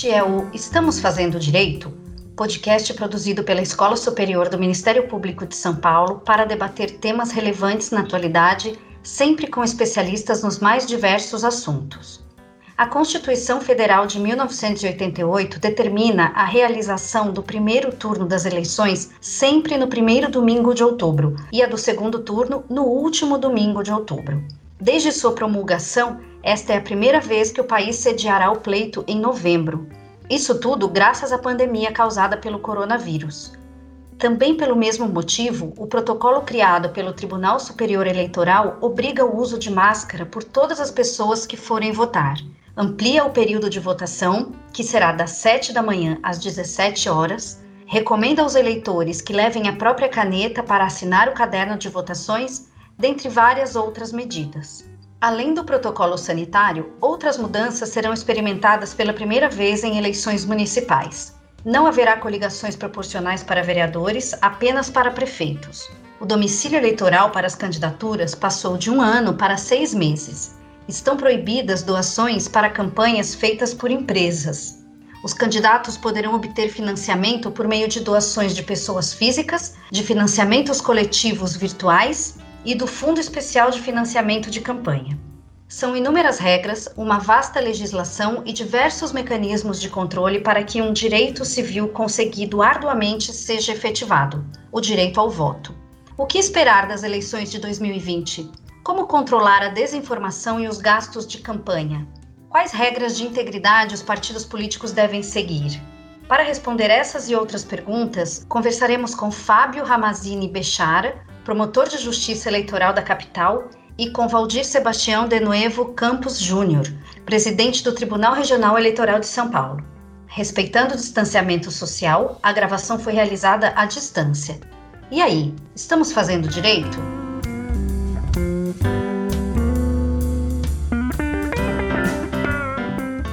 Este é o Estamos Fazendo Direito, podcast produzido pela Escola Superior do Ministério Público de São Paulo para debater temas relevantes na atualidade, sempre com especialistas nos mais diversos assuntos. A Constituição Federal de 1988 determina a realização do primeiro turno das eleições sempre no primeiro domingo de outubro e a do segundo turno no último domingo de outubro. Desde sua promulgação, esta é a primeira vez que o país sediará o pleito em novembro. Isso tudo graças à pandemia causada pelo coronavírus. Também pelo mesmo motivo, o protocolo criado pelo Tribunal Superior Eleitoral obriga o uso de máscara por todas as pessoas que forem votar. Amplia o período de votação, que será das 7 da manhã às 17 horas. Recomenda aos eleitores que levem a própria caneta para assinar o caderno de votações, dentre várias outras medidas. Além do protocolo sanitário, outras mudanças serão experimentadas pela primeira vez em eleições municipais. Não haverá coligações proporcionais para vereadores, apenas para prefeitos. O domicílio eleitoral para as candidaturas passou de um ano para seis meses. Estão proibidas doações para campanhas feitas por empresas. Os candidatos poderão obter financiamento por meio de doações de pessoas físicas, de financiamentos coletivos virtuais e do Fundo Especial de Financiamento de Campanha. São inúmeras regras, uma vasta legislação e diversos mecanismos de controle para que um direito civil conseguido arduamente seja efetivado o direito ao voto. O que esperar das eleições de 2020? Como controlar a desinformação e os gastos de campanha? Quais regras de integridade os partidos políticos devem seguir? Para responder essas e outras perguntas, conversaremos com Fábio Ramazini Bechara, promotor de justiça eleitoral da capital, e com Valdir Sebastião de Nuevo Campos Júnior, presidente do Tribunal Regional Eleitoral de São Paulo. Respeitando o distanciamento social, a gravação foi realizada à distância. E aí, estamos fazendo direito?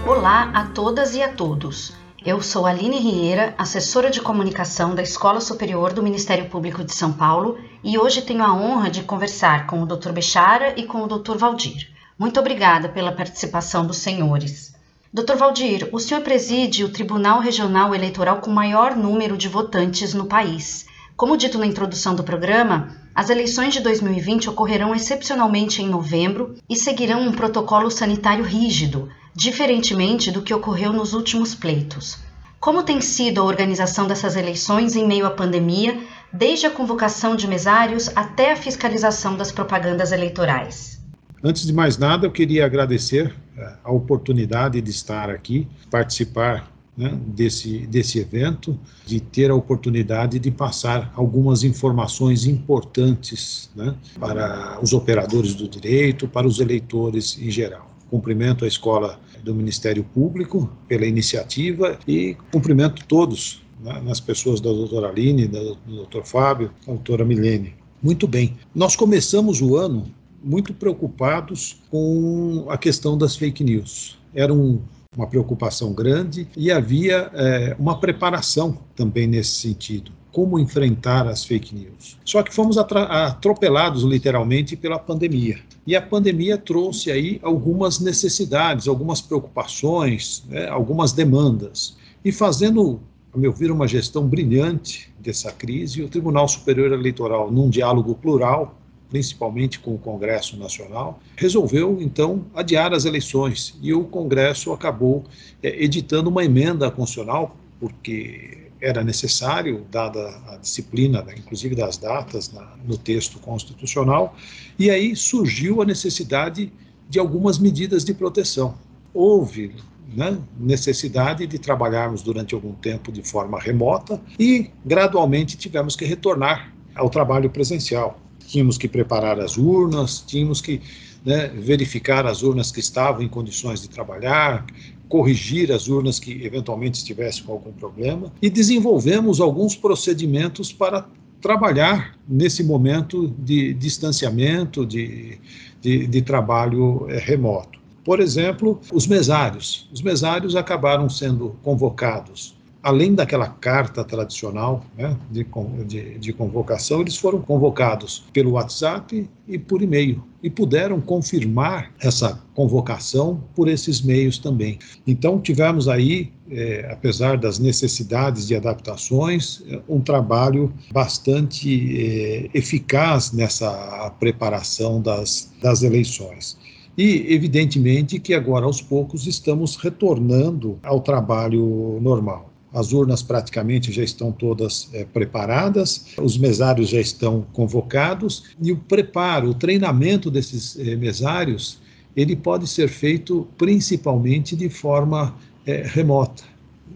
Olá a todas e a todos. Eu sou Aline Rieira, assessora de comunicação da Escola Superior do Ministério Público de São Paulo, e hoje tenho a honra de conversar com o Dr. Bechara e com o Dr. Valdir. Muito obrigada pela participação dos senhores. Dr. Valdir, o senhor preside o Tribunal Regional Eleitoral com maior número de votantes no país. Como dito na introdução do programa, as eleições de 2020 ocorrerão excepcionalmente em novembro e seguirão um protocolo sanitário rígido, diferentemente do que ocorreu nos últimos pleitos. Como tem sido a organização dessas eleições em meio à pandemia, desde a convocação de mesários até a fiscalização das propagandas eleitorais? Antes de mais nada, eu queria agradecer eh, a oportunidade de estar aqui, participar né, desse, desse evento, de ter a oportunidade de passar algumas informações importantes né, para os operadores do direito, para os eleitores em geral. Cumprimento a Escola do Ministério Público pela iniciativa e cumprimento todos, né, nas pessoas da doutora Aline, do doutor Fábio, da doutora Milene. Muito bem, nós começamos o ano muito preocupados com a questão das fake news. Era um, uma preocupação grande e havia é, uma preparação também nesse sentido como enfrentar as fake news. Só que fomos atropelados literalmente pela pandemia. E a pandemia trouxe aí algumas necessidades, algumas preocupações, né, algumas demandas. E fazendo, a meu ver, uma gestão brilhante dessa crise, o Tribunal Superior Eleitoral, num diálogo plural, principalmente com o Congresso Nacional, resolveu então adiar as eleições e o Congresso acabou é, editando uma emenda constitucional, porque era necessário, dada a disciplina, né, inclusive das datas na, no texto constitucional, e aí surgiu a necessidade de algumas medidas de proteção. Houve né, necessidade de trabalharmos durante algum tempo de forma remota e gradualmente tivemos que retornar ao trabalho presencial. Tínhamos que preparar as urnas, tínhamos que né, verificar as urnas que estavam em condições de trabalhar, corrigir as urnas que eventualmente estivessem com algum problema e desenvolvemos alguns procedimentos para trabalhar nesse momento de distanciamento, de, de, de trabalho é, remoto. Por exemplo, os mesários. Os mesários acabaram sendo convocados além daquela carta tradicional né, de, de, de, convocação, eles foram convocados pelo WhatsApp e por e-mail e puderam confirmar essa convocação por esses meios também. Então, tivemos aí, é, apesar das necessidades de adaptações, um trabalho bastante é, eficaz nessa preparação das, das eleições. E, evidentemente, que agora, aos poucos, estamos retornando ao trabalho normal. As urnas praticamente já estão todas é, preparadas, os mesários já estão convocados e o preparo, o treinamento desses é, mesários, ele pode ser feito principalmente de forma é, remota.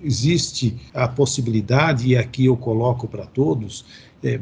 Existe a possibilidade, e aqui eu coloco para todos,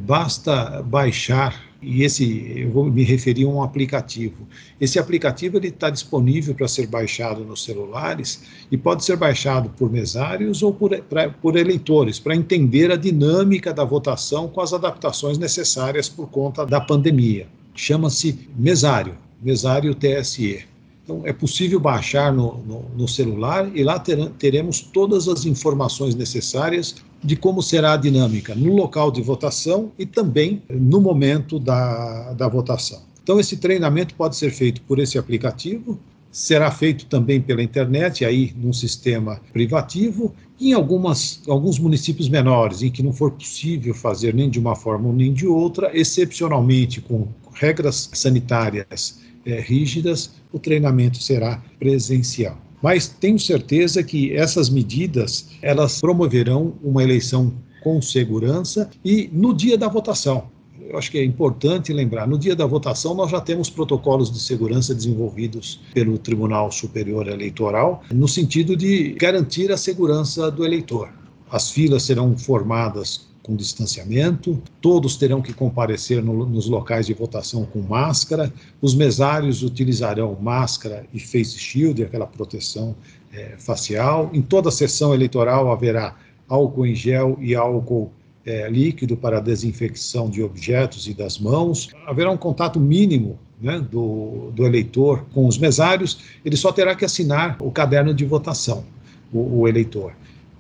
basta baixar e esse eu vou me referir a um aplicativo. Esse aplicativo ele está disponível para ser baixado nos celulares e pode ser baixado por mesários ou por, pra, por eleitores para entender a dinâmica da votação com as adaptações necessárias por conta da pandemia. Chama-se Mesário, Mesário TSE. Então, é possível baixar no, no, no celular e lá ter, teremos todas as informações necessárias de como será a dinâmica no local de votação e também no momento da, da votação. Então, esse treinamento pode ser feito por esse aplicativo, será feito também pela internet, aí num sistema privativo, em algumas, alguns municípios menores, em que não for possível fazer nem de uma forma nem de outra, excepcionalmente com regras sanitárias é, rígidas, o treinamento será presencial. Mas tenho certeza que essas medidas elas promoverão uma eleição com segurança e no dia da votação. Eu acho que é importante lembrar, no dia da votação nós já temos protocolos de segurança desenvolvidos pelo Tribunal Superior Eleitoral, no sentido de garantir a segurança do eleitor. As filas serão formadas com distanciamento, todos terão que comparecer no, nos locais de votação com máscara, os mesários utilizarão máscara e face shield, aquela proteção é, facial. Em toda sessão eleitoral haverá álcool em gel e álcool é, líquido para desinfecção de objetos e das mãos. Haverá um contato mínimo né, do, do, eleitor com os mesários, ele só terá que assinar o caderno de votação, o, o eleitor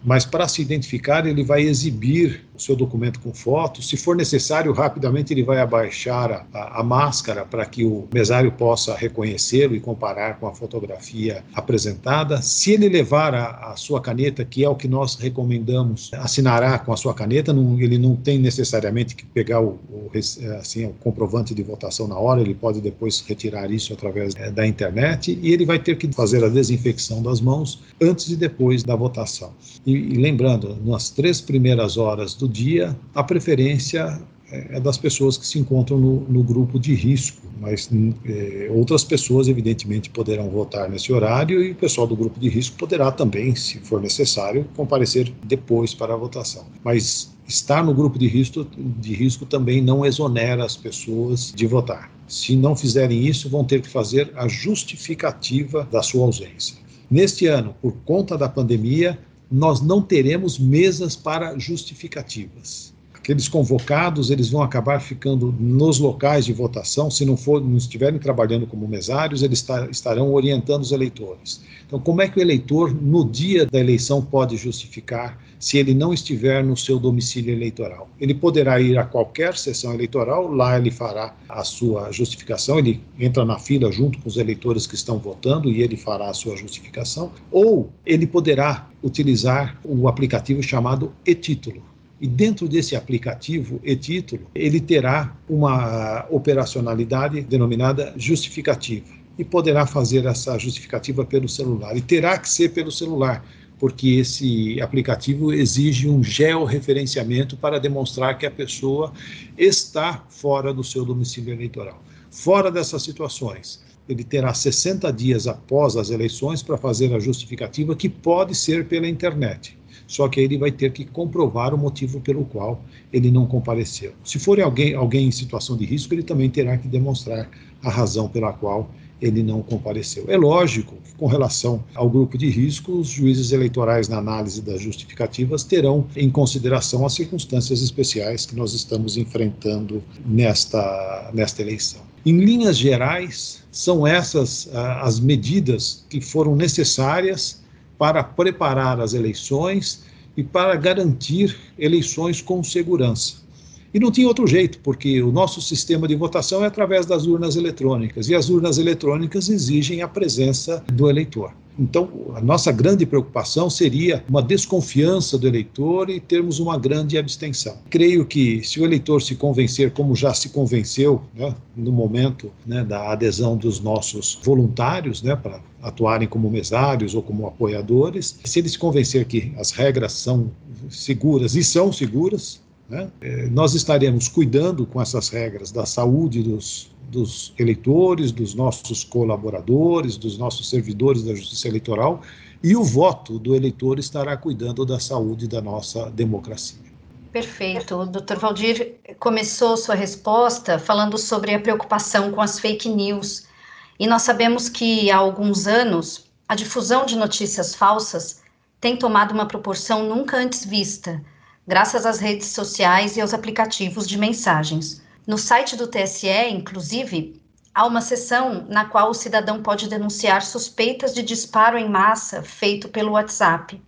mas para se identificar ele vai exibir o seu documento com foto. Se for necessário, rapidamente ele vai abaixar a, a, a máscara para que o mesário possa reconhecê-lo e comparar com a fotografia apresentada. Se ele levar a, a, sua caneta, que é o que nós recomendamos, assinará com a sua caneta, não, ele não tem necessariamente que pegar o, o, assim, o comprovante de votação na hora, ele pode depois retirar isso através é, da internet e ele vai ter que fazer a desinfecção das mãos antes e depois da votação. E, e lembrando, nas três primeiras horas do dia, a preferência é, é das pessoas que se encontram no, no grupo de risco, mas é, outras pessoas, evidentemente, poderão votar nesse horário e o pessoal do grupo de risco poderá também, se for necessário, comparecer depois para a votação. Mas estar no grupo de risco, de risco também não exonera as pessoas de votar. Se não fizerem isso, vão ter que fazer a justificativa da sua ausência. Neste ano, por conta da pandemia, nós não teremos mesas para justificativas. Aqueles convocados, eles vão acabar ficando nos locais de votação, se não, for, não estiverem trabalhando como mesários, eles estarão orientando os eleitores. Então, como é que o eleitor, no dia da eleição, pode justificar se ele não estiver no seu domicílio eleitoral? Ele poderá ir a qualquer sessão eleitoral, lá ele fará a sua justificação, ele entra na fila junto com os eleitores que estão votando e ele fará a sua justificação, ou ele poderá utilizar o aplicativo chamado e-título. E dentro desse aplicativo e-título, ele terá uma operacionalidade denominada justificativa e poderá fazer essa justificativa pelo celular. E terá que ser pelo celular, porque esse aplicativo exige um georreferenciamento para demonstrar que a pessoa está fora do seu domicílio eleitoral. Fora dessas situações, ele terá 60 dias após as eleições para fazer a justificativa, que pode ser pela internet. Só que ele vai ter que comprovar o motivo pelo qual ele não compareceu. Se for alguém, alguém em situação de risco, ele também terá que demonstrar a razão pela qual ele não compareceu. É lógico que, com relação ao grupo de risco, os juízes eleitorais, na análise das justificativas, terão em consideração as circunstâncias especiais que nós estamos enfrentando nesta, nesta eleição. Em linhas gerais, são essas ah, as medidas que foram necessárias para preparar as eleições e para garantir eleições com segurança. E não tinha outro jeito, porque o nosso sistema de votação é através das urnas eletrônicas, e as urnas eletrônicas exigem a presença do eleitor. Então, a nossa grande preocupação seria uma desconfiança do eleitor e termos uma grande abstenção. Creio que, se o eleitor se convencer, como já se convenceu né, no momento né, da adesão dos nossos voluntários, né, para atuarem como mesários ou como apoiadores, se ele se convencer que as regras são seguras e são seguras, né? É, nós estaremos cuidando com essas regras da saúde dos, dos eleitores, dos nossos colaboradores, dos nossos servidores da Justiça Eleitoral, e o voto do eleitor estará cuidando da saúde da nossa democracia. Perfeito. O Dr. Valdir começou sua resposta falando sobre a preocupação com as fake news. E nós sabemos que há alguns anos a difusão de notícias falsas tem tomado uma proporção nunca antes vista graças às redes sociais e aos aplicativos de mensagens. No site do TSE, inclusive, há uma seção na qual o cidadão pode denunciar suspeitas de disparo em massa feito pelo WhatsApp.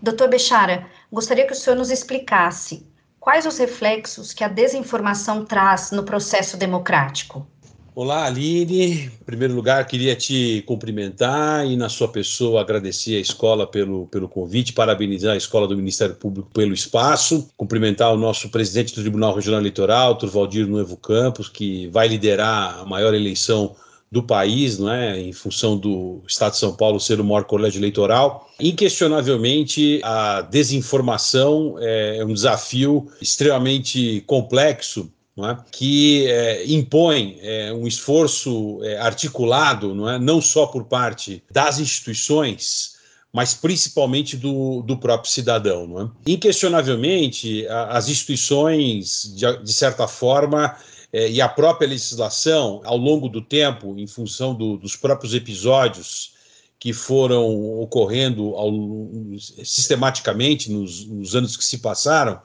Doutor Bechara, gostaria que o senhor nos explicasse quais os reflexos que a desinformação traz no processo democrático. Olá, Aline. Em primeiro lugar, queria te cumprimentar e, na sua pessoa, agradecer a escola pelo, pelo convite, parabenizar a escola do Ministério Público pelo espaço, cumprimentar o nosso presidente do Tribunal Regional Eleitoral, Turvaldir Nuevo Campos, que vai liderar a maior eleição do país, não é? em função do Estado de São Paulo ser o maior colégio eleitoral. Inquestionavelmente, a desinformação é um desafio extremamente complexo é? que é, impõe é, um esforço é, articulado, não, é? não só por parte das instituições, mas principalmente do, do próprio cidadão. Não é? Inquestionavelmente, a, as instituições, de, de certa forma, é, e a própria legislação, ao longo do tempo, em função do, dos próprios episódios que foram ocorrendo ao, sistematicamente nos, nos anos que se passaram,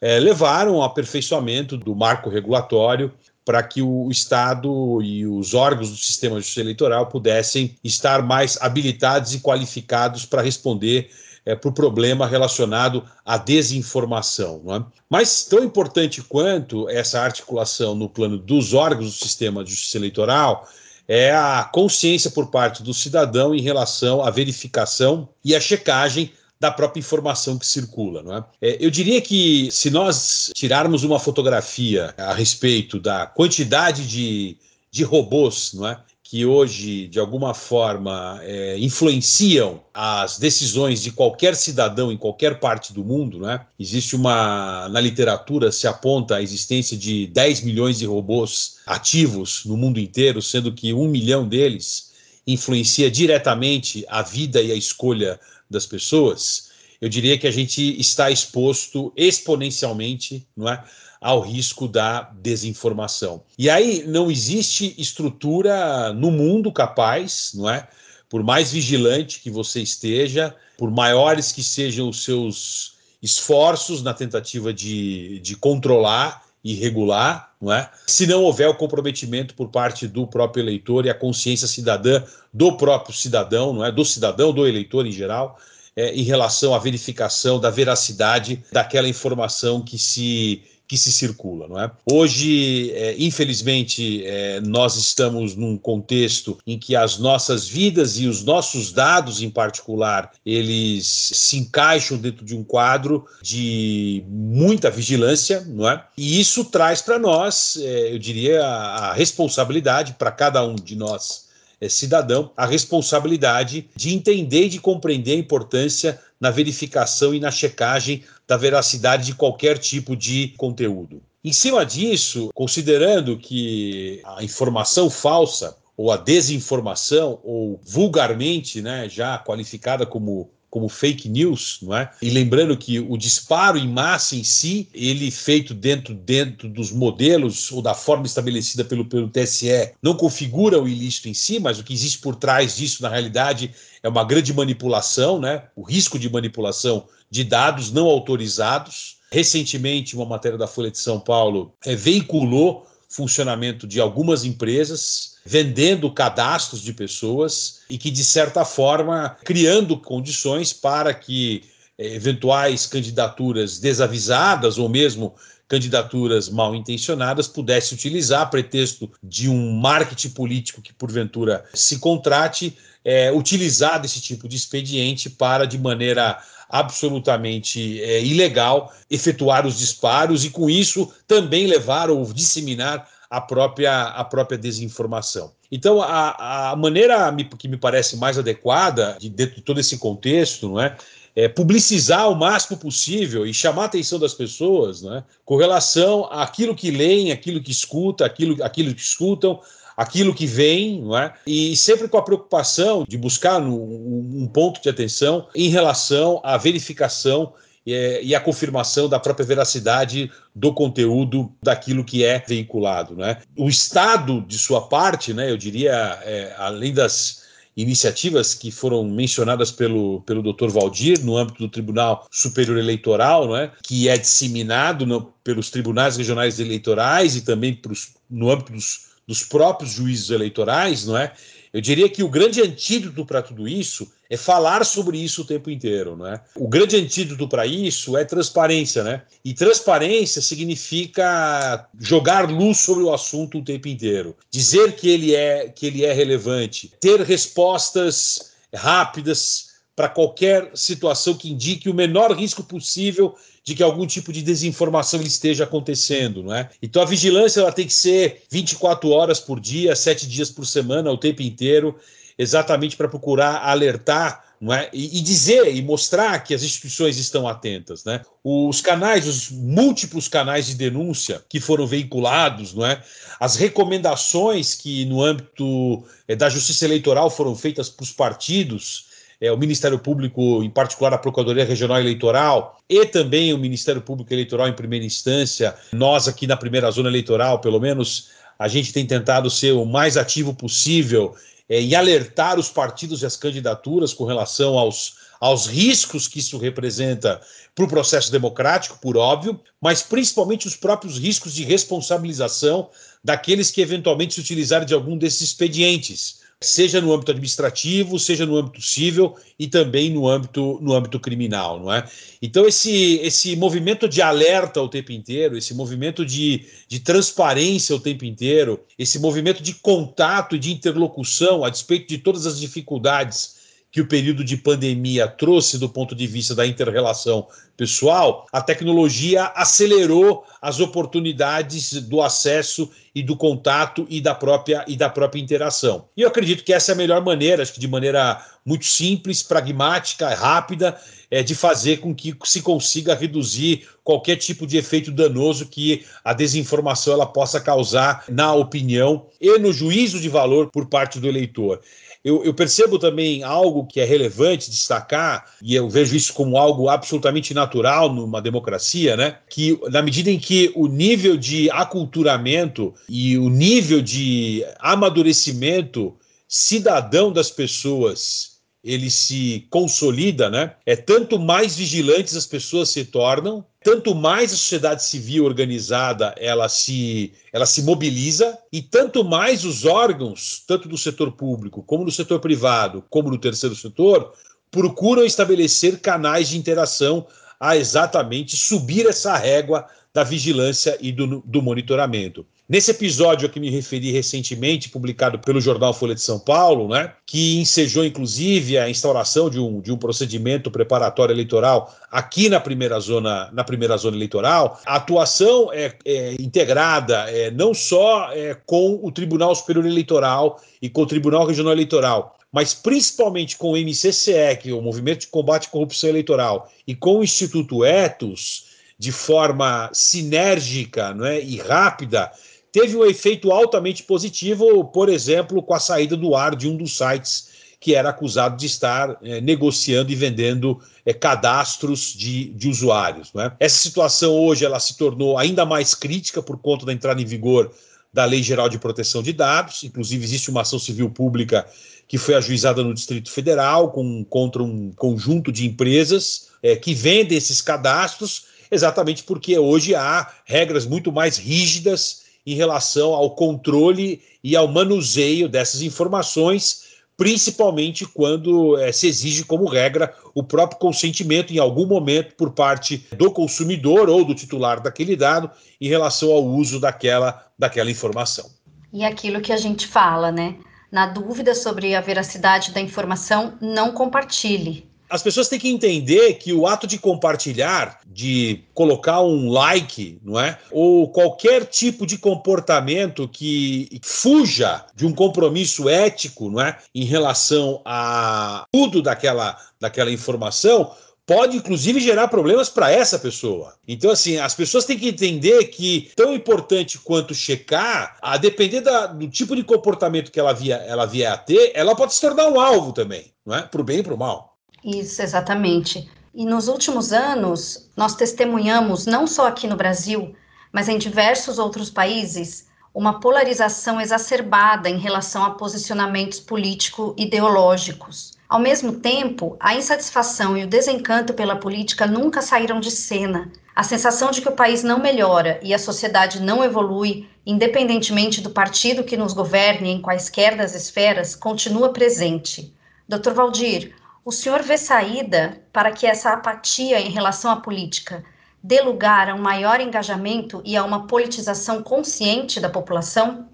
é, levaram ao aperfeiçoamento do marco regulatório para que o Estado e os órgãos do sistema de justiça eleitoral pudessem estar mais habilitados e qualificados para responder é, para o problema relacionado à desinformação. É? Mas tão importante quanto essa articulação no plano dos órgãos do sistema de justiça eleitoral é a consciência por parte do cidadão em relação à verificação e à checagem da própria informação que circula. Não é? é? eu diria que se nós tirarmos uma fotografia a respeito da quantidade de, de robôs não é? que hoje, de alguma forma, é, influenciam as decisões de qualquer cidadão em qualquer parte do mundo, né? Existe uma. Na literatura se aponta a existência de 10 milhões de robôs ativos no mundo inteiro, sendo que um milhão deles influencia diretamente a vida e a escolha das pessoas, eu diria que a gente está exposto exponencialmente não é, ao risco da desinformação. E aí não existe estrutura no mundo capaz, não é? Por mais vigilante que você esteja, por maiores que sejam os seus esforços na tentativa de, de controlar e regular, não é? Se não houver o comprometimento por parte do próprio eleitor e a consciência cidadã do próprio cidadão, não é? Do cidadão, do eleitor em geral, é, em relação à verificação da veracidade daquela informação que se que se circula, não é? Hoje, é, infelizmente, é, nós estamos num contexto em que as nossas vidas e os nossos dados, em particular, eles se encaixam dentro de um quadro de muita vigilância, não é? E isso traz para nós, é, eu diria, a, a responsabilidade para cada um de nós é, cidadão a responsabilidade de entender e de compreender a importância na verificação e na checagem da veracidade de qualquer tipo de conteúdo. Em cima disso, considerando que a informação falsa ou a desinformação, ou vulgarmente né, já qualificada como como fake news, não é? E lembrando que o disparo em massa em si, ele feito dentro, dentro dos modelos ou da forma estabelecida pelo, pelo TSE, não configura o ilícito em si, mas o que existe por trás disso, na realidade, é uma grande manipulação, né? O risco de manipulação de dados não autorizados. Recentemente, uma matéria da Folha de São Paulo é, veiculou funcionamento de algumas empresas, vendendo cadastros de pessoas e que, de certa forma, criando condições para que é, eventuais candidaturas desavisadas ou mesmo candidaturas mal intencionadas pudesse utilizar, a pretexto de um marketing político que porventura se contrate, é, utilizar desse tipo de expediente para, de maneira absolutamente é, ilegal, efetuar os disparos e, com isso, também levar ou disseminar a própria, a própria desinformação. Então, a, a maneira que me parece mais adequada, de, dentro de todo esse contexto, não é, é, publicizar o máximo possível e chamar a atenção das pessoas né, com relação àquilo que leem, aquilo que escuta, aquilo, aquilo que escutam, aquilo que vem, não é? e sempre com a preocupação de buscar um ponto de atenção em relação à verificação é, e a confirmação da própria veracidade do conteúdo daquilo que é veiculado. Né? O Estado, de sua parte, né, eu diria, é, além das iniciativas que foram mencionadas pelo, pelo Dr. Valdir no âmbito do Tribunal Superior Eleitoral, não é? que é disseminado no, pelos tribunais regionais eleitorais e também pros, no âmbito dos, dos próprios juízes eleitorais, não é? Eu diria que o grande antídoto para tudo isso é falar sobre isso o tempo inteiro, não é? O grande antídoto para isso é transparência, né? E transparência significa jogar luz sobre o assunto o tempo inteiro, dizer que ele é que ele é relevante, ter respostas rápidas para qualquer situação que indique o menor risco possível de que algum tipo de desinformação esteja acontecendo, não é? Então a vigilância ela tem que ser 24 horas por dia, 7 dias por semana, o tempo inteiro, exatamente para procurar alertar é? E, e, dizer e mostrar que as instituições estão atentas. Né? Os canais, os múltiplos canais de denúncia que foram veiculados, não é? as recomendações que no âmbito é, da justiça eleitoral foram feitas para os partidos é, o Ministério Público, em particular a Procuradoria Regional Eleitoral, e também o Ministério Público Eleitoral em primeira instância. Nós, aqui na primeira zona eleitoral, pelo menos, a gente tem tentado ser o mais ativo possível é, em alertar os partidos e as candidaturas com relação aos, aos riscos que isso representa para o processo democrático, por óbvio, mas principalmente os próprios riscos de responsabilização daqueles que eventualmente se utilizarem de algum desses expedientes seja no âmbito administrativo, seja no âmbito civil e também no âmbito, no âmbito criminal, não é? Então, esse, esse movimento de alerta o tempo inteiro, esse movimento de, de transparência o tempo inteiro, esse movimento de contato e de interlocução, a despeito de todas as dificuldades que o período de pandemia trouxe do ponto de vista da interrelação pessoal, a tecnologia acelerou as oportunidades do acesso e do contato e da própria e da própria interação. E eu acredito que essa é a melhor maneira, acho que de maneira muito simples, pragmática, rápida, é de fazer com que se consiga reduzir qualquer tipo de efeito danoso que a desinformação ela possa causar na opinião e no juízo de valor por parte do eleitor. Eu, eu, percebo também algo que é relevante destacar, e eu vejo isso como algo absolutamente natural numa democracia, né? Que na medida em que o nível de aculturamento e o nível de amadurecimento cidadão das pessoas ele se consolida, né? É tanto mais vigilantes as pessoas se tornam, tanto mais a sociedade civil organizada ela se ela se mobiliza e tanto mais os órgãos, tanto do setor público como do setor privado, como do terceiro setor, procuram estabelecer canais de interação a exatamente subir essa régua da vigilância e do, do monitoramento. Nesse episódio a que me referi recentemente, publicado pelo jornal Folha de São Paulo, né, que ensejou inclusive a instauração de um, de um procedimento preparatório eleitoral aqui na primeira zona, na primeira zona eleitoral, a atuação é, é integrada é, não só é, com o Tribunal Superior Eleitoral e com o Tribunal Regional Eleitoral, mas principalmente com o MCCE, que é o Movimento de Combate à Corrupção Eleitoral, e com o Instituto Etos, de forma sinérgica não é, e rápida, teve um efeito altamente positivo, por exemplo, com a saída do ar de um dos sites que era acusado de estar é, negociando e vendendo é, cadastros de, de usuários. Né? Essa situação hoje ela se tornou ainda mais crítica por conta da entrada em vigor da Lei Geral de Proteção de Dados. Inclusive, existe uma ação civil pública que foi ajuizada no Distrito Federal com, contra um conjunto de empresas é, que vendem esses cadastros, exatamente porque hoje há regras muito mais rígidas em relação ao controle e ao manuseio dessas informações principalmente quando é, se exige como regra o próprio consentimento em algum momento por parte do consumidor ou do titular daquele dado em relação ao uso daquela, daquela informação. E aquilo que a gente fala, né? Na dúvida sobre a veracidade da informação, não compartilhe as pessoas têm que entender que o ato de compartilhar, de colocar um like, não é? Ou qualquer tipo de comportamento que fuja de um compromisso ético, não é? Em relação a tudo daquela, daquela informação, pode inclusive gerar problemas para essa pessoa. Então, assim, as pessoas têm que entender que tão importante quanto checar, a depender da, do tipo de comportamento que ela, via, ela vier a ter, ela pode se tornar um alvo também, não é? Para o bem e para o mal. Isso, exatamente. E nos últimos anos, nós testemunhamos, não só aqui no Brasil, mas em diversos outros países, uma polarização exacerbada em relação a posicionamentos político-ideológicos. Ao mesmo tempo, a insatisfação e o desencanto pela política nunca saíram de cena. A sensação de que o país não melhora e a sociedade não evolui, independentemente do partido que nos governe em quaisquer das esferas, continua presente. Dr. Valdir, o senhor vê saída para que essa apatia em relação à política dê lugar a um maior engajamento e a uma politização consciente da população?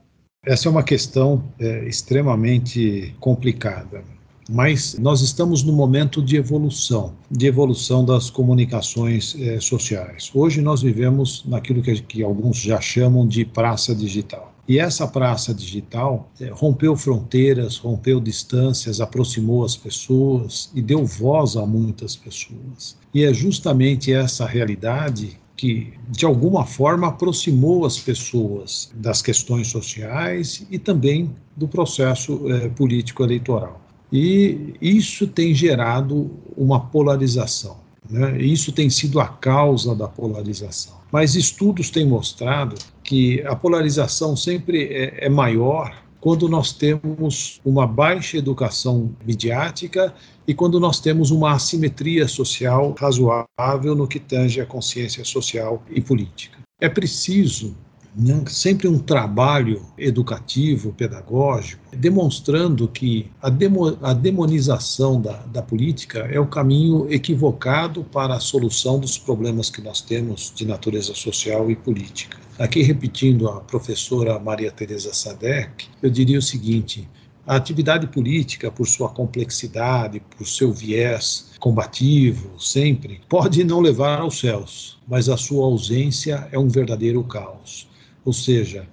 Essa é uma questão é, extremamente complicada. Mas nós estamos no momento de evolução, de evolução das comunicações é, sociais. Hoje nós vivemos naquilo que, que alguns já chamam de praça digital. E essa praça digital é, rompeu fronteiras, rompeu distâncias, aproximou as pessoas e deu voz a muitas pessoas. E é justamente essa realidade que, de alguma forma, aproximou as pessoas das questões sociais e também do processo é, político-eleitoral. E isso tem gerado uma polarização. Né? Isso tem sido a causa da polarização. Mas estudos têm mostrado que a polarização sempre é, é maior quando nós temos uma baixa educação midiática e quando nós temos uma assimetria social razoável no que tange a consciência social e política. É preciso né, sempre um trabalho educativo, pedagógico, demonstrando que a, demo, a demonização da, da política é o caminho equivocado para a solução dos problemas que nós temos de natureza social e política. Aqui, repetindo a professora Maria Teresa Sadek, eu diria o seguinte: a atividade política, por sua complexidade, por seu viés combativo, sempre, pode não levar aos céus, mas a sua ausência é um verdadeiro caos. Ou seja,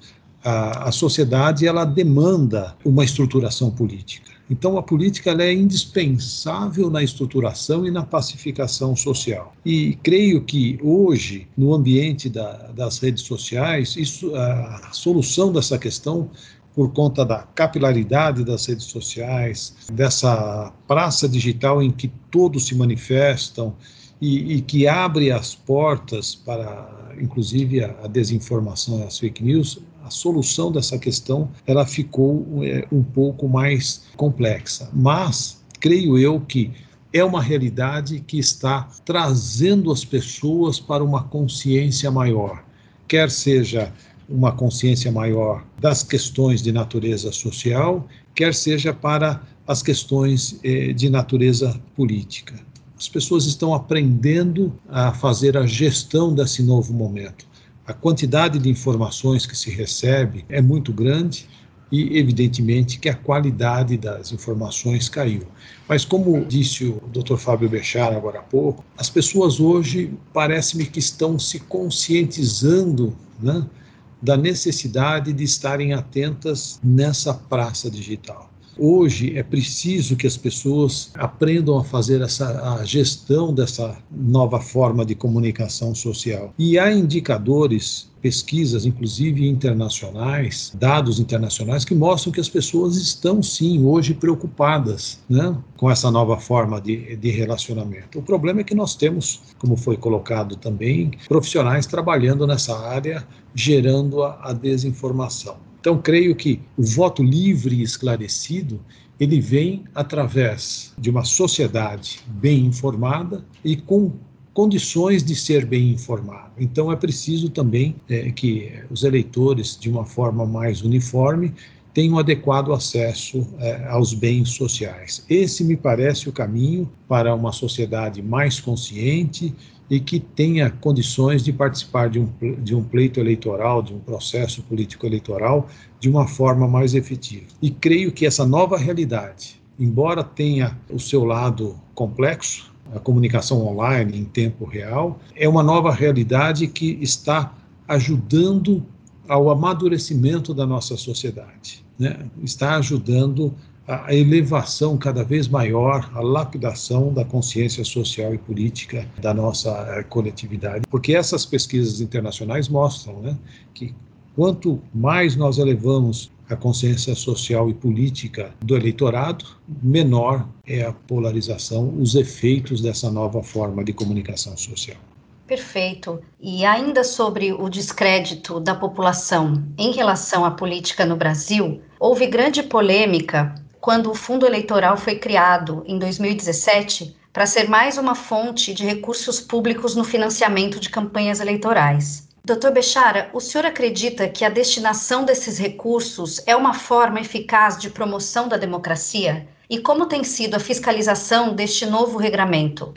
a, a sociedade ela demanda uma estruturação política. Então, a política ela é indispensável na estruturação e na pacificação social. E creio que hoje, no ambiente da, das redes sociais, isso, a solução dessa questão por conta da capilaridade das redes sociais, dessa praça digital em que todos se manifestam e, e que abre as portas para inclusive a, a desinformação e as fake news, a solução dessa questão ela ficou é, um pouco mais complexa. Mas creio eu que é uma realidade que está trazendo as pessoas para uma consciência maior, quer seja uma consciência maior das questões de natureza social, quer seja para as questões eh, de natureza política as pessoas estão aprendendo a fazer a gestão desse novo momento. A quantidade de informações que se recebe é muito grande e, evidentemente, que a qualidade das informações caiu. Mas, como disse o Dr. Fábio Bechar agora há pouco, as pessoas hoje parece-me que estão se conscientizando né, da necessidade de estarem atentas nessa praça digital. Hoje é preciso que as pessoas aprendam a fazer essa a gestão dessa nova forma de comunicação social. E há indicadores pesquisas, inclusive internacionais, dados internacionais, que mostram que as pessoas estão, sim, hoje preocupadas né, com essa nova forma de, de relacionamento. O problema é que nós temos, como foi colocado também, profissionais trabalhando nessa área, gerando a, a desinformação. Então, creio que o voto livre e esclarecido ele vem através de uma sociedade bem informada e com condições de ser bem informado. Então, é preciso também é, que os eleitores, de uma forma mais uniforme, tenham adequado acesso é, aos bens sociais. Esse me parece o caminho para uma sociedade mais consciente e que tenha condições de participar de um, de um pleito eleitoral, de um processo político eleitoral, de uma forma mais efetiva. E creio que essa nova realidade, embora tenha o seu lado complexo, a comunicação online em tempo real, é uma nova realidade que está ajudando ao amadurecimento da nossa sociedade, né? está ajudando a elevação cada vez maior, a lapidação da consciência social e política da nossa eh, coletividade, porque essas pesquisas internacionais mostram né, que quanto mais nós elevamos a consciência social e política do eleitorado, menor é a polarização, os efeitos dessa nova forma de comunicação social. Perfeito. E ainda sobre o descrédito da população em relação à política no Brasil, houve grande polêmica quando o fundo eleitoral foi criado em 2017 para ser mais uma fonte de recursos públicos no financiamento de campanhas eleitorais. Doutor Bechara, o senhor acredita que a destinação desses recursos é uma forma eficaz de promoção da democracia? E como tem sido a fiscalização deste novo regramento?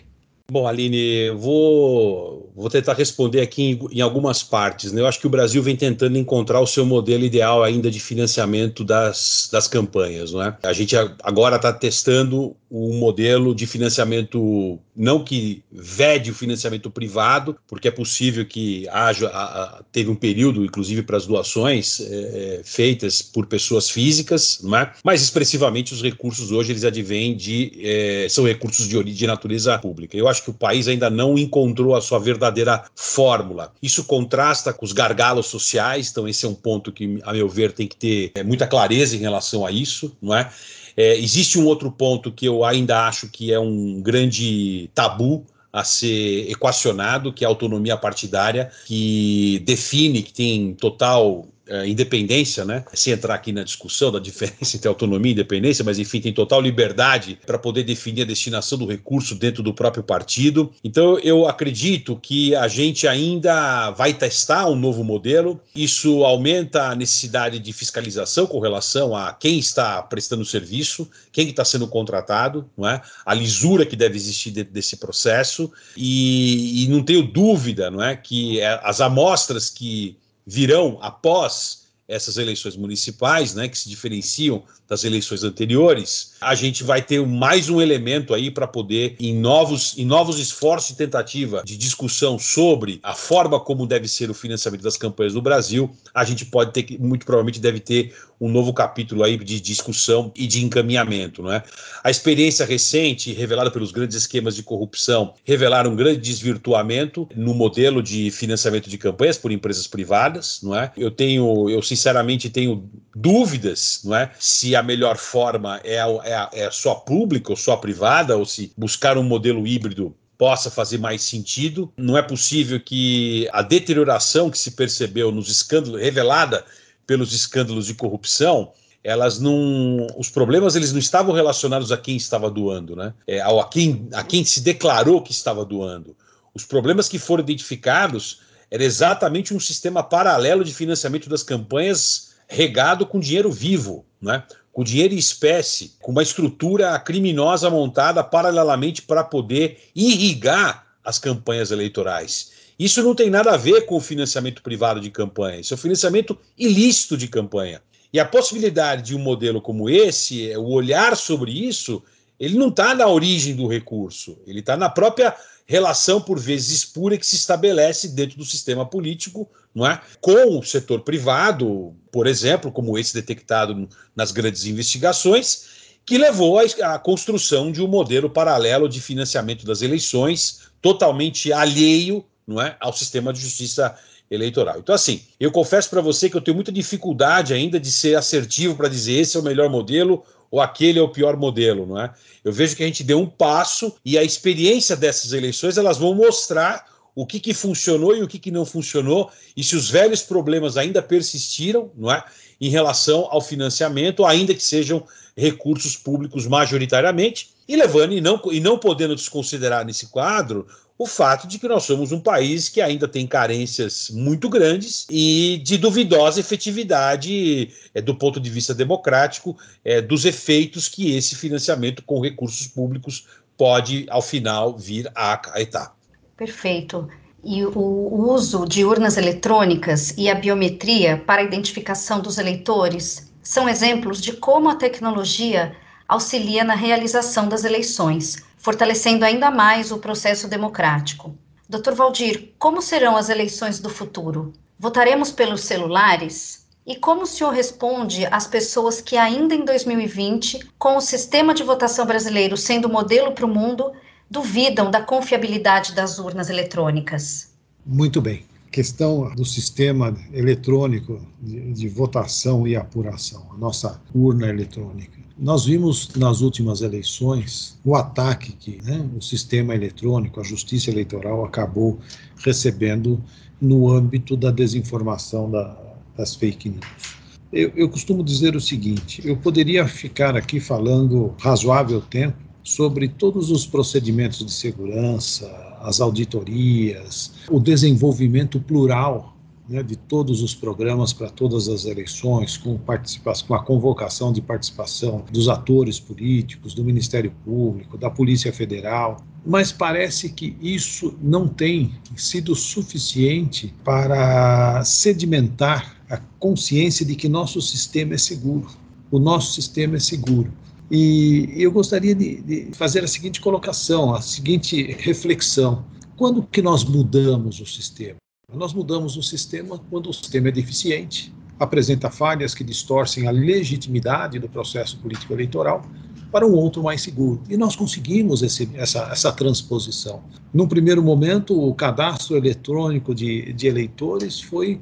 Bom, Aline, vou, vou tentar responder aqui em, em, algumas partes. Né? Eu acho que o Brasil vem tentando encontrar o seu modelo ideal ainda de financiamento das, das campanhas. Não é? A gente agora está testando um modelo de financiamento, não que vede o financiamento privado, porque é possível que haja, a, a, teve um período, inclusive, para as doações é, feitas por pessoas físicas, é? mas expressivamente os recursos hoje eles advêm de, é, são recursos de, de natureza pública. Eu acho que o país ainda não encontrou a sua verdadeira fórmula. Isso contrasta com os gargalos sociais, então esse é um ponto que, a meu ver, tem que ter é, muita clareza em relação a isso, não é? É, existe um outro ponto que eu ainda acho que é um grande tabu a ser equacionado, que é a autonomia partidária, que define que tem total é, independência, né? Sem entrar aqui na discussão da diferença entre autonomia e independência, mas enfim, tem total liberdade para poder definir a destinação do recurso dentro do próprio partido. Então, eu acredito que a gente ainda vai testar um novo modelo. Isso aumenta a necessidade de fiscalização com relação a quem está prestando serviço, quem está sendo contratado, não é? A lisura que deve existir dentro desse processo e, e não tenho dúvida, não é, que é, as amostras que virão após essas eleições municipais, né, que se diferenciam das eleições anteriores, a gente vai ter mais um elemento aí para poder, em novos, em novos esforços de tentativa de discussão sobre a forma como deve ser o financiamento das campanhas no Brasil, a gente pode ter, muito provavelmente deve ter um novo capítulo aí de discussão e de encaminhamento, não é? A experiência recente, revelada pelos grandes esquemas de corrupção, revelaram um grande desvirtuamento no modelo de financiamento de campanhas por empresas privadas, não é? Eu tenho, eu sinceramente tenho dúvidas, não é? Se a melhor forma é, é, é só pública ou só privada, ou se buscar um modelo híbrido possa fazer mais sentido. Não é possível que a deterioração que se percebeu nos escândalos, revelada pelos escândalos de corrupção, elas não, os problemas eles não estavam relacionados a quem estava doando, né? É, ao, a, quem, a quem se declarou que estava doando. Os problemas que foram identificados era exatamente um sistema paralelo de financiamento das campanhas regado com dinheiro vivo, né? Com dinheiro em espécie, com uma estrutura criminosa montada paralelamente para poder irrigar as campanhas eleitorais. Isso não tem nada a ver com o financiamento privado de campanha, isso é o financiamento ilícito de campanha. E a possibilidade de um modelo como esse, o olhar sobre isso, ele não está na origem do recurso, ele está na própria relação, por vezes espúria, que se estabelece dentro do sistema político, não é? com o setor privado, por exemplo, como esse detectado nas grandes investigações, que levou à construção de um modelo paralelo de financiamento das eleições, totalmente alheio não é, ao sistema de justiça eleitoral. Então, assim, eu confesso para você que eu tenho muita dificuldade ainda de ser assertivo para dizer esse é o melhor modelo ou aquele é o pior modelo, não é? Eu vejo que a gente deu um passo e a experiência dessas eleições elas vão mostrar o que, que funcionou e o que, que não funcionou e se os velhos problemas ainda persistiram, não é? Em relação ao financiamento, ainda que sejam recursos públicos majoritariamente, e levando e não, e não podendo desconsiderar nesse quadro o fato de que nós somos um país que ainda tem carências muito grandes e de duvidosa efetividade é, do ponto de vista democrático é, dos efeitos que esse financiamento com recursos públicos pode, ao final, vir a acarretar. Perfeito. E o uso de urnas eletrônicas e a biometria para a identificação dos eleitores são exemplos de como a tecnologia auxilia na realização das eleições, fortalecendo ainda mais o processo democrático. Dr. Valdir, como serão as eleições do futuro? Votaremos pelos celulares? E como o senhor responde às pessoas que, ainda em 2020, com o sistema de votação brasileiro sendo modelo para o mundo, duvidam da confiabilidade das urnas eletrônicas? Muito bem. Questão do sistema eletrônico de, de votação e apuração, a nossa urna eletrônica. Nós vimos nas últimas eleições o ataque que né, o sistema eletrônico, a justiça eleitoral, acabou recebendo no âmbito da desinformação da, das fake news. Eu, eu costumo dizer o seguinte: eu poderia ficar aqui falando razoável tempo sobre todos os procedimentos de segurança, as auditorias, o desenvolvimento plural né, de todos os programas para todas as eleições, com, participação, com a convocação de participação dos atores políticos, do Ministério Público, da Polícia Federal, mas parece que isso não tem sido suficiente para sedimentar a consciência de que nosso sistema é seguro. O nosso sistema é seguro. E eu gostaria de, de fazer a seguinte colocação, a seguinte reflexão. Quando que nós mudamos o sistema? Nós mudamos o sistema quando o sistema é deficiente, apresenta falhas que distorcem a legitimidade do processo político eleitoral para um outro mais seguro. E nós conseguimos esse, essa, essa transposição. Num primeiro momento, o cadastro eletrônico de, de eleitores foi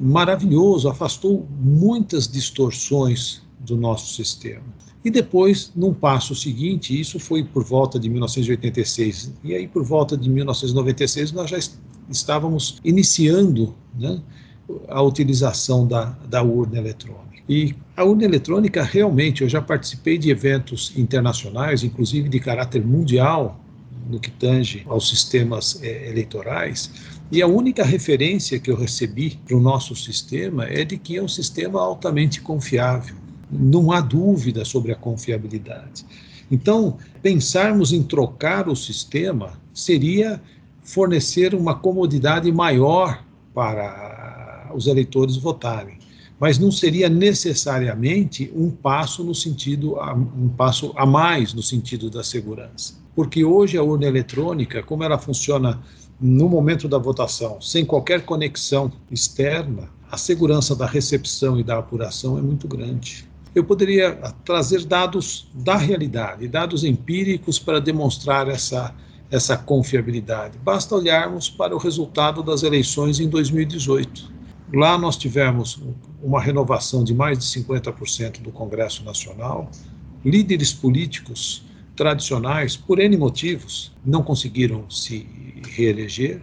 maravilhoso, afastou muitas distorções do nosso sistema. E depois, num passo seguinte, isso foi por volta de 1986, e aí por volta de 1996 nós já estávamos iniciando né, a utilização da, da urna eletrônica. E a urna eletrônica, realmente, eu já participei de eventos internacionais, inclusive de caráter mundial, no que tange aos sistemas é, eleitorais, e a única referência que eu recebi para o nosso sistema é de que é um sistema altamente confiável. Não há dúvida sobre a confiabilidade. Então, pensarmos em trocar o sistema seria fornecer uma comodidade maior para os eleitores votarem, mas não seria necessariamente um passo no sentido um passo a mais no sentido da segurança, porque hoje a urna eletrônica, como ela funciona no momento da votação, sem qualquer conexão externa, a segurança da recepção e da apuração é muito grande. Eu poderia trazer dados da realidade, dados empíricos para demonstrar essa essa confiabilidade. Basta olharmos para o resultado das eleições em 2018. Lá nós tivemos uma renovação de mais de 50% do Congresso Nacional, líderes políticos tradicionais, por N motivos, não conseguiram se reeleger.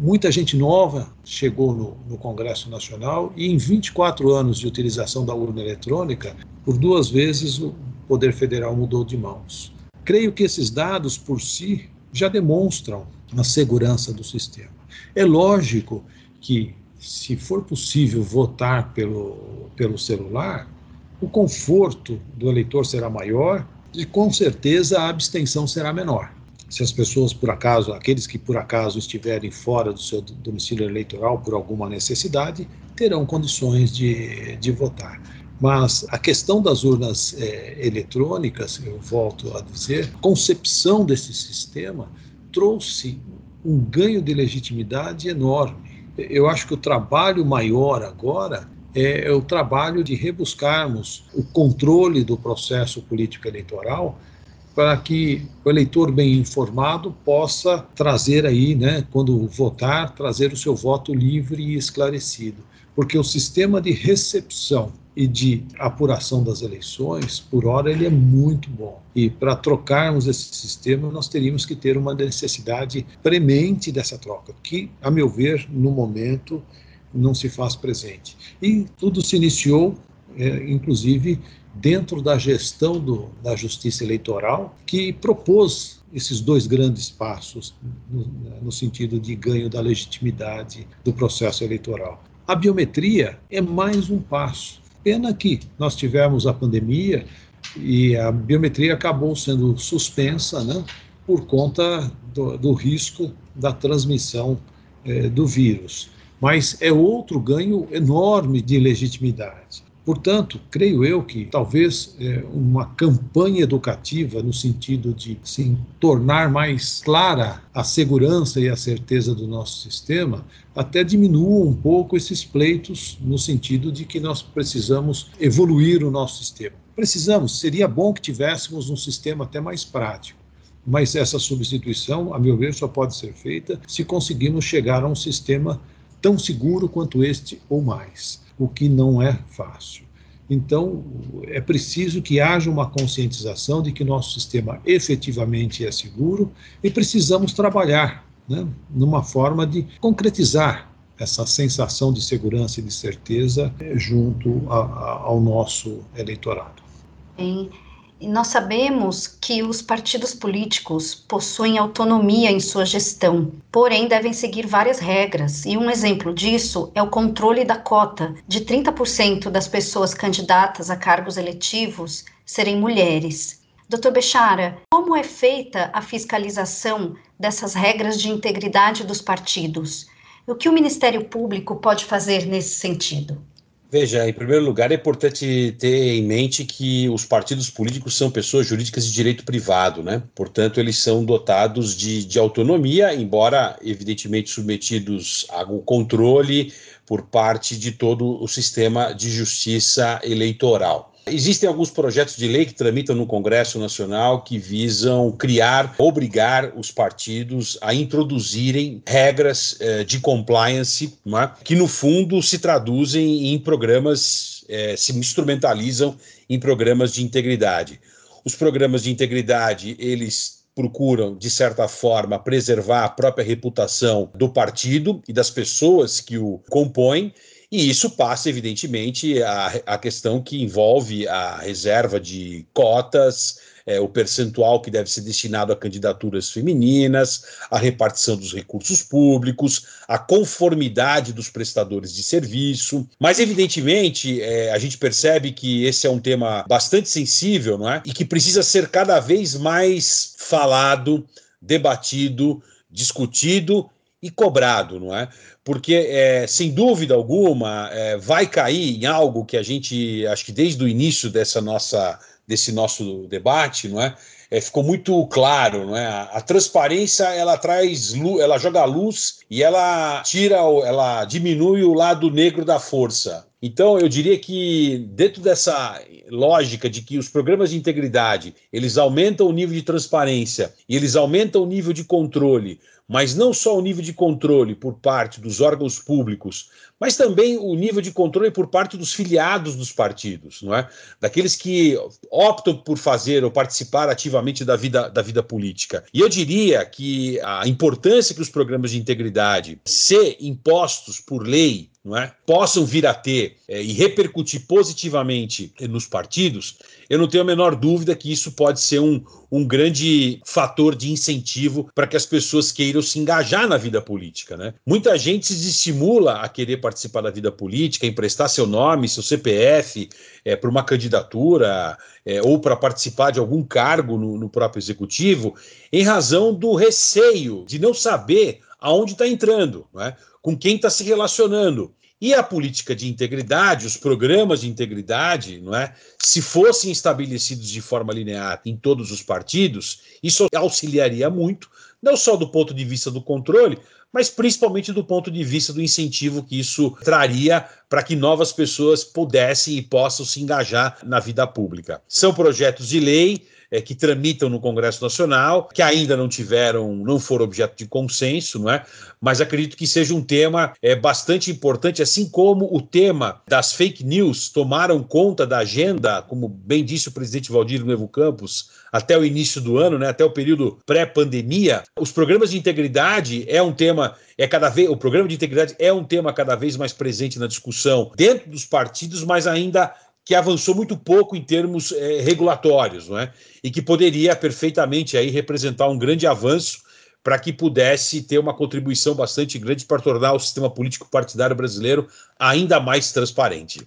Muita gente nova chegou no, no, Congresso Nacional e, em 24 anos de utilização da urna eletrônica, por duas vezes o Poder Federal mudou de mãos. Creio que esses dados por si já demonstram a segurança do sistema. É lógico que, se for possível votar pelo, pelo celular, o conforto do eleitor será maior e, com certeza, a abstenção será menor. Se as pessoas, por acaso, aqueles que por acaso estiverem fora do seu domicílio eleitoral por alguma necessidade, terão condições de, de votar. Mas a questão das urnas é, eletrônicas, eu volto a dizer, concepção desse sistema trouxe um ganho de legitimidade enorme. Eu acho que o trabalho maior agora é, é o trabalho de rebuscarmos o controle do processo político eleitoral para que o eleitor bem informado possa trazer aí, né, quando votar, trazer o seu voto livre e esclarecido. Porque o sistema de recepção e de apuração das eleições, por hora, ele é muito bom. E para trocarmos esse sistema, nós teríamos que ter uma necessidade premente dessa troca, que, a meu ver, no momento, não se faz presente. E tudo se iniciou é, inclusive dentro da gestão do, da justiça eleitoral, que propôs esses dois grandes passos no, no, sentido de ganho da legitimidade do processo eleitoral. A biometria é mais um passo. Pena que nós tivemos a pandemia e a biometria acabou sendo suspensa, né, por conta do, do risco da transmissão eh, do vírus. Mas é outro ganho enorme de legitimidade. Portanto, creio eu que talvez é, uma campanha educativa no sentido de sim, tornar mais clara a segurança e a certeza do nosso sistema até diminua um pouco esses pleitos no sentido de que nós precisamos evoluir o nosso sistema. Precisamos, seria bom que tivéssemos um sistema até mais prático. Mas essa substituição, a meu ver, só pode ser feita se conseguirmos chegar a um sistema tão seguro quanto este ou mais o que não é fácil. Então, é preciso que haja uma conscientização de que nosso sistema efetivamente é seguro e precisamos trabalhar né, numa forma de concretizar essa sensação de segurança e de certeza junto a, a, ao nosso eleitorado. E nós sabemos que os partidos políticos possuem autonomia em sua gestão, porém devem seguir várias regras, e um exemplo disso é o controle da cota de 30% das pessoas candidatas a cargos eletivos serem mulheres. Dr. Bechara, como é feita a fiscalização dessas regras de integridade dos partidos? O que o Ministério Público pode fazer nesse sentido? Veja, em primeiro lugar, é importante ter em mente que os partidos políticos são pessoas jurídicas de direito privado, né? Portanto, eles são dotados de, de autonomia, embora evidentemente submetidos ao controle por parte de todo o sistema de justiça eleitoral. Existem alguns projetos de lei que tramitam no Congresso Nacional que visam criar, obrigar os partidos a introduzirem regras eh, de compliance, é? que no fundo se traduzem em programas, eh, se instrumentalizam em programas de integridade. Os programas de integridade, eles procuram, de certa forma, preservar a própria reputação do partido e das pessoas que o compõem e isso passa, evidentemente, a, a questão que envolve a reserva de cotas, é, o percentual que deve ser destinado a candidaturas femininas, a repartição dos recursos públicos, a conformidade dos prestadores de serviço. Mas, evidentemente, é, a gente percebe que esse é um tema bastante sensível não é? e que precisa ser cada vez mais falado, debatido, discutido e cobrado, não é? Porque, é, sem dúvida alguma, é, vai cair em algo que a gente, acho que desde o início dessa nossa, desse nosso debate, não é? é ficou muito claro, não é? A, a, transparência ela traz, ela joga luz e ela tira, ela diminui o lado negro da força. Então, eu diria que dentro dessa lógica de que os programas de integridade, eles aumentam o nível de transparência e eles aumentam o nível de controle, mas não só o nível de controle por parte dos órgãos públicos, mas também o nível de controle por parte dos filiados dos partidos, não é? Daqueles que optam por fazer ou participar ativamente da vida, da vida política. E eu diria que a importância que os programas de integridade ser impostos por lei não é? possam vir a ter é, e repercutir positivamente nos partidos, eu não tenho a menor dúvida que isso pode ser um, um grande fator de incentivo para que as pessoas queiram se engajar na vida política. Né? Muita gente se estimula a querer participar da vida política, emprestar seu nome, seu CPF é, para uma candidatura é, ou para participar de algum cargo no, no próprio executivo, em razão do receio de não saber aonde está entrando, é? com quem está se relacionando. E a política de integridade, os programas de integridade, não é? Se fossem estabelecidos de forma linear em todos os partidos, isso auxiliaria muito, não só do ponto de vista do controle, mas principalmente do ponto de vista do incentivo que isso traria para que novas pessoas pudessem e possam se engajar na vida pública. São projetos de lei é, que tramitam no Congresso Nacional, que ainda não tiveram, não foram objeto de consenso, não é? Mas acredito que seja um tema é, bastante importante, assim como o tema das fake news tomaram conta da agenda, como bem disse o presidente Valdir Nevo Campos, até o início do ano, né, até o período pré-pandemia. Os programas de integridade é um tema, é cada vez, o programa de integridade é um tema cada vez mais presente na discussão dentro dos partidos, mas ainda que avançou muito pouco em termos é, regulatórios, não é? E que poderia perfeitamente aí representar um grande avanço para que pudesse ter uma contribuição bastante grande para tornar o sistema político partidário brasileiro ainda mais transparente.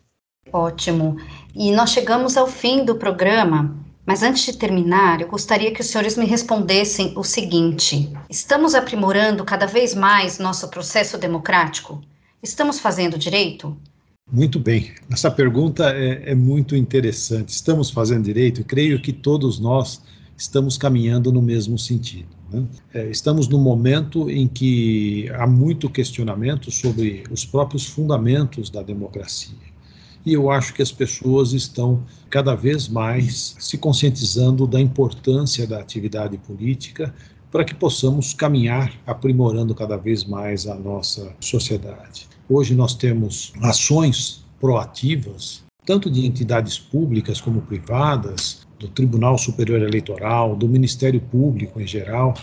Ótimo. E nós chegamos ao fim do programa, mas antes de terminar, eu gostaria que os senhores me respondessem o seguinte: estamos aprimorando cada vez mais nosso processo democrático? Estamos fazendo direito? Muito bem. Essa pergunta é, é muito interessante. Estamos fazendo direito? Creio que todos nós estamos caminhando no mesmo sentido. Né? É, estamos num momento em que há muito questionamento sobre os próprios fundamentos da democracia. E eu acho que as pessoas estão cada vez mais se conscientizando da importância da atividade política para que possamos caminhar aprimorando cada vez mais a nossa sociedade. Hoje nós temos ações proativas, tanto de entidades públicas como privadas, do Tribunal Superior Eleitoral, do Ministério Público em geral,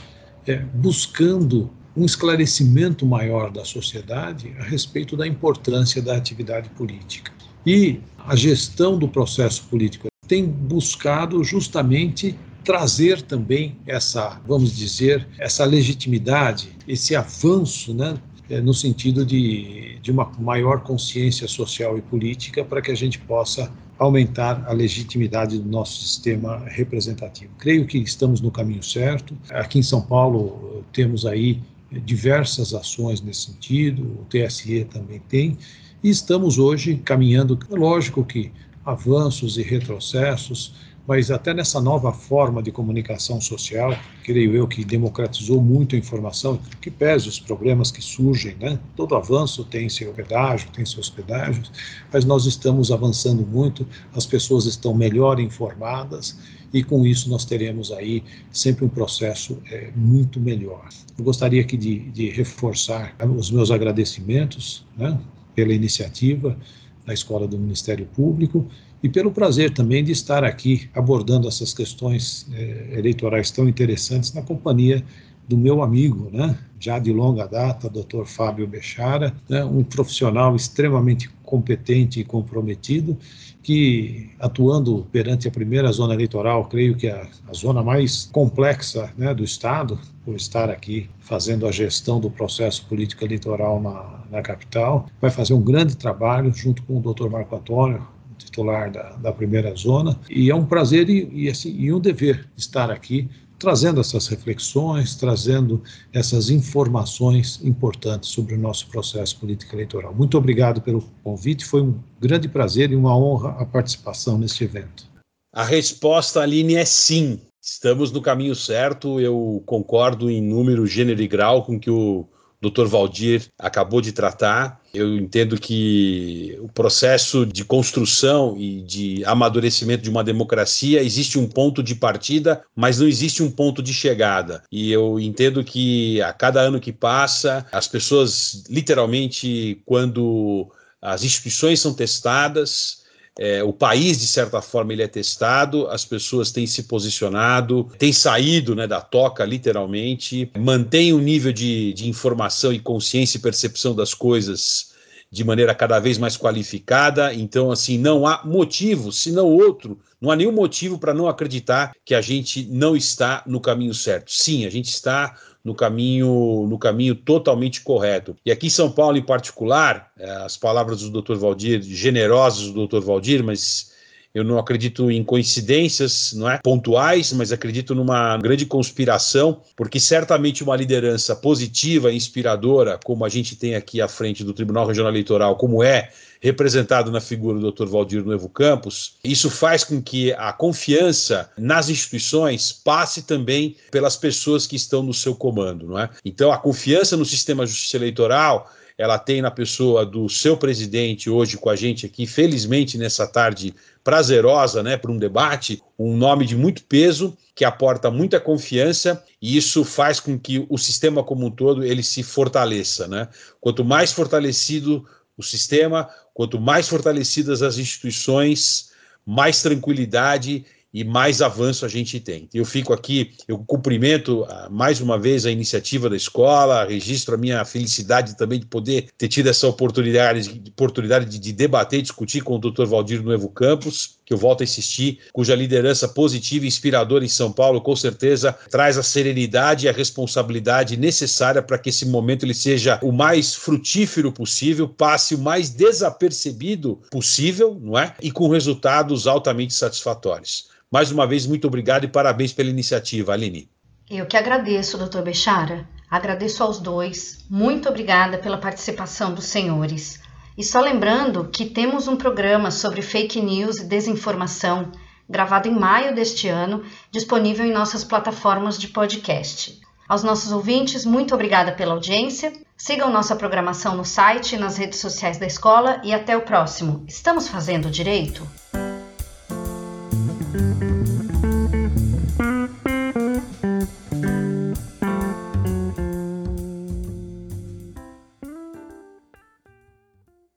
é, buscando um esclarecimento maior da sociedade a respeito da importância da atividade política. E a gestão do processo político tem buscado justamente trazer também essa, vamos dizer, essa legitimidade, esse avanço, né, no sentido de, de uma maior consciência social e política para que a gente possa aumentar a legitimidade do nosso sistema representativo. Creio que estamos no caminho certo. Aqui em São Paulo temos aí diversas ações nesse sentido, o TSE também tem, e estamos hoje caminhando, lógico que avanços e retrocessos, mas até nessa nova forma de comunicação social, creio eu que democratizou muito a informação, que pese os problemas que surgem, né? Todo avanço tem seu pedágio, tem seus pedágios, mas nós estamos avançando muito, as pessoas estão melhor informadas e com isso nós teremos aí sempre um processo é, muito melhor. Eu gostaria aqui de, de reforçar os meus agradecimentos né, pela iniciativa da Escola do Ministério Público e pelo prazer também de estar aqui abordando essas questões eh, eleitorais tão interessantes na companhia do meu amigo, né, já de longa data, Dr. Fábio Bechara, né, um profissional extremamente competente e comprometido, que atuando perante a primeira zona eleitoral, creio que a, a zona mais complexa né, do Estado, por estar aqui fazendo a gestão do processo político eleitoral na, na capital, vai fazer um grande trabalho junto com o Dr. Marco Antônio, titular da, da primeira zona, e é um prazer e, e, assim, e um dever estar aqui trazendo essas reflexões, trazendo essas informações importantes sobre o nosso processo político eleitoral. Muito obrigado pelo convite, foi um grande prazer e uma honra a participação neste evento. A resposta, Aline, é sim. Estamos no caminho certo. Eu concordo em número, gênero e grau com que o Dr. Valdir acabou de tratar. Eu entendo que o processo de construção e de amadurecimento de uma democracia existe um ponto de partida, mas não existe um ponto de chegada. E eu entendo que a cada ano que passa, as pessoas, literalmente, quando as instituições são testadas, é, o país, de certa forma, ele é testado, as pessoas têm se posicionado, têm saído né, da toca, literalmente, mantém o um nível de, de informação e consciência e percepção das coisas de maneira cada vez mais qualificada. Então, assim, não há motivo, se não outro, não há nenhum motivo para não acreditar que a gente não está no caminho certo. Sim, a gente está no caminho no caminho totalmente correto. E aqui em São Paulo, em particular, é, as palavras do Dr. Valdir, generosas do Dr. Valdir, mas eu não acredito em coincidências, não é, pontuais, mas acredito numa grande conspiração, porque certamente uma liderança positiva inspiradora, como a gente tem aqui à frente do Tribunal Regional Eleitoral, como é representado na figura do Dr. Valdir Novo Campos, isso faz com que a confiança nas instituições passe também pelas pessoas que estão no seu comando, não é? Então a confiança no sistema de justiça eleitoral ela tem na pessoa do seu presidente hoje com a gente aqui, felizmente nessa tarde prazerosa, né, para um debate, um nome de muito peso que aporta muita confiança e isso faz com que o sistema como um todo ele se fortaleça, né? Quanto mais fortalecido o sistema, quanto mais fortalecidas as instituições, mais tranquilidade e mais avanço a gente tem. Eu fico aqui, eu cumprimento ah, mais uma vez a iniciativa da escola, registro a minha felicidade também de poder ter tido essa oportunidade, oportunidade de, de debater discutir com o Dr. Valdir Novo Campos, que eu volto a insistir, cuja liderança positiva e inspiradora em São Paulo, com certeza, traz a serenidade e a responsabilidade necessária para que esse momento ele seja o mais frutífero possível, passe o mais desapercebido possível, não é? E com resultados altamente satisfatórios. Mais uma vez, muito obrigado e parabéns pela iniciativa, Aline. Eu que agradeço, doutor Bechara. Agradeço aos dois. Muito obrigada pela participação dos senhores. E só lembrando que temos um programa sobre fake news e desinformação, gravado em maio deste ano, disponível em nossas plataformas de podcast. Aos nossos ouvintes, muito obrigada pela audiência. Sigam nossa programação no site e nas redes sociais da escola e até o próximo. Estamos fazendo direito?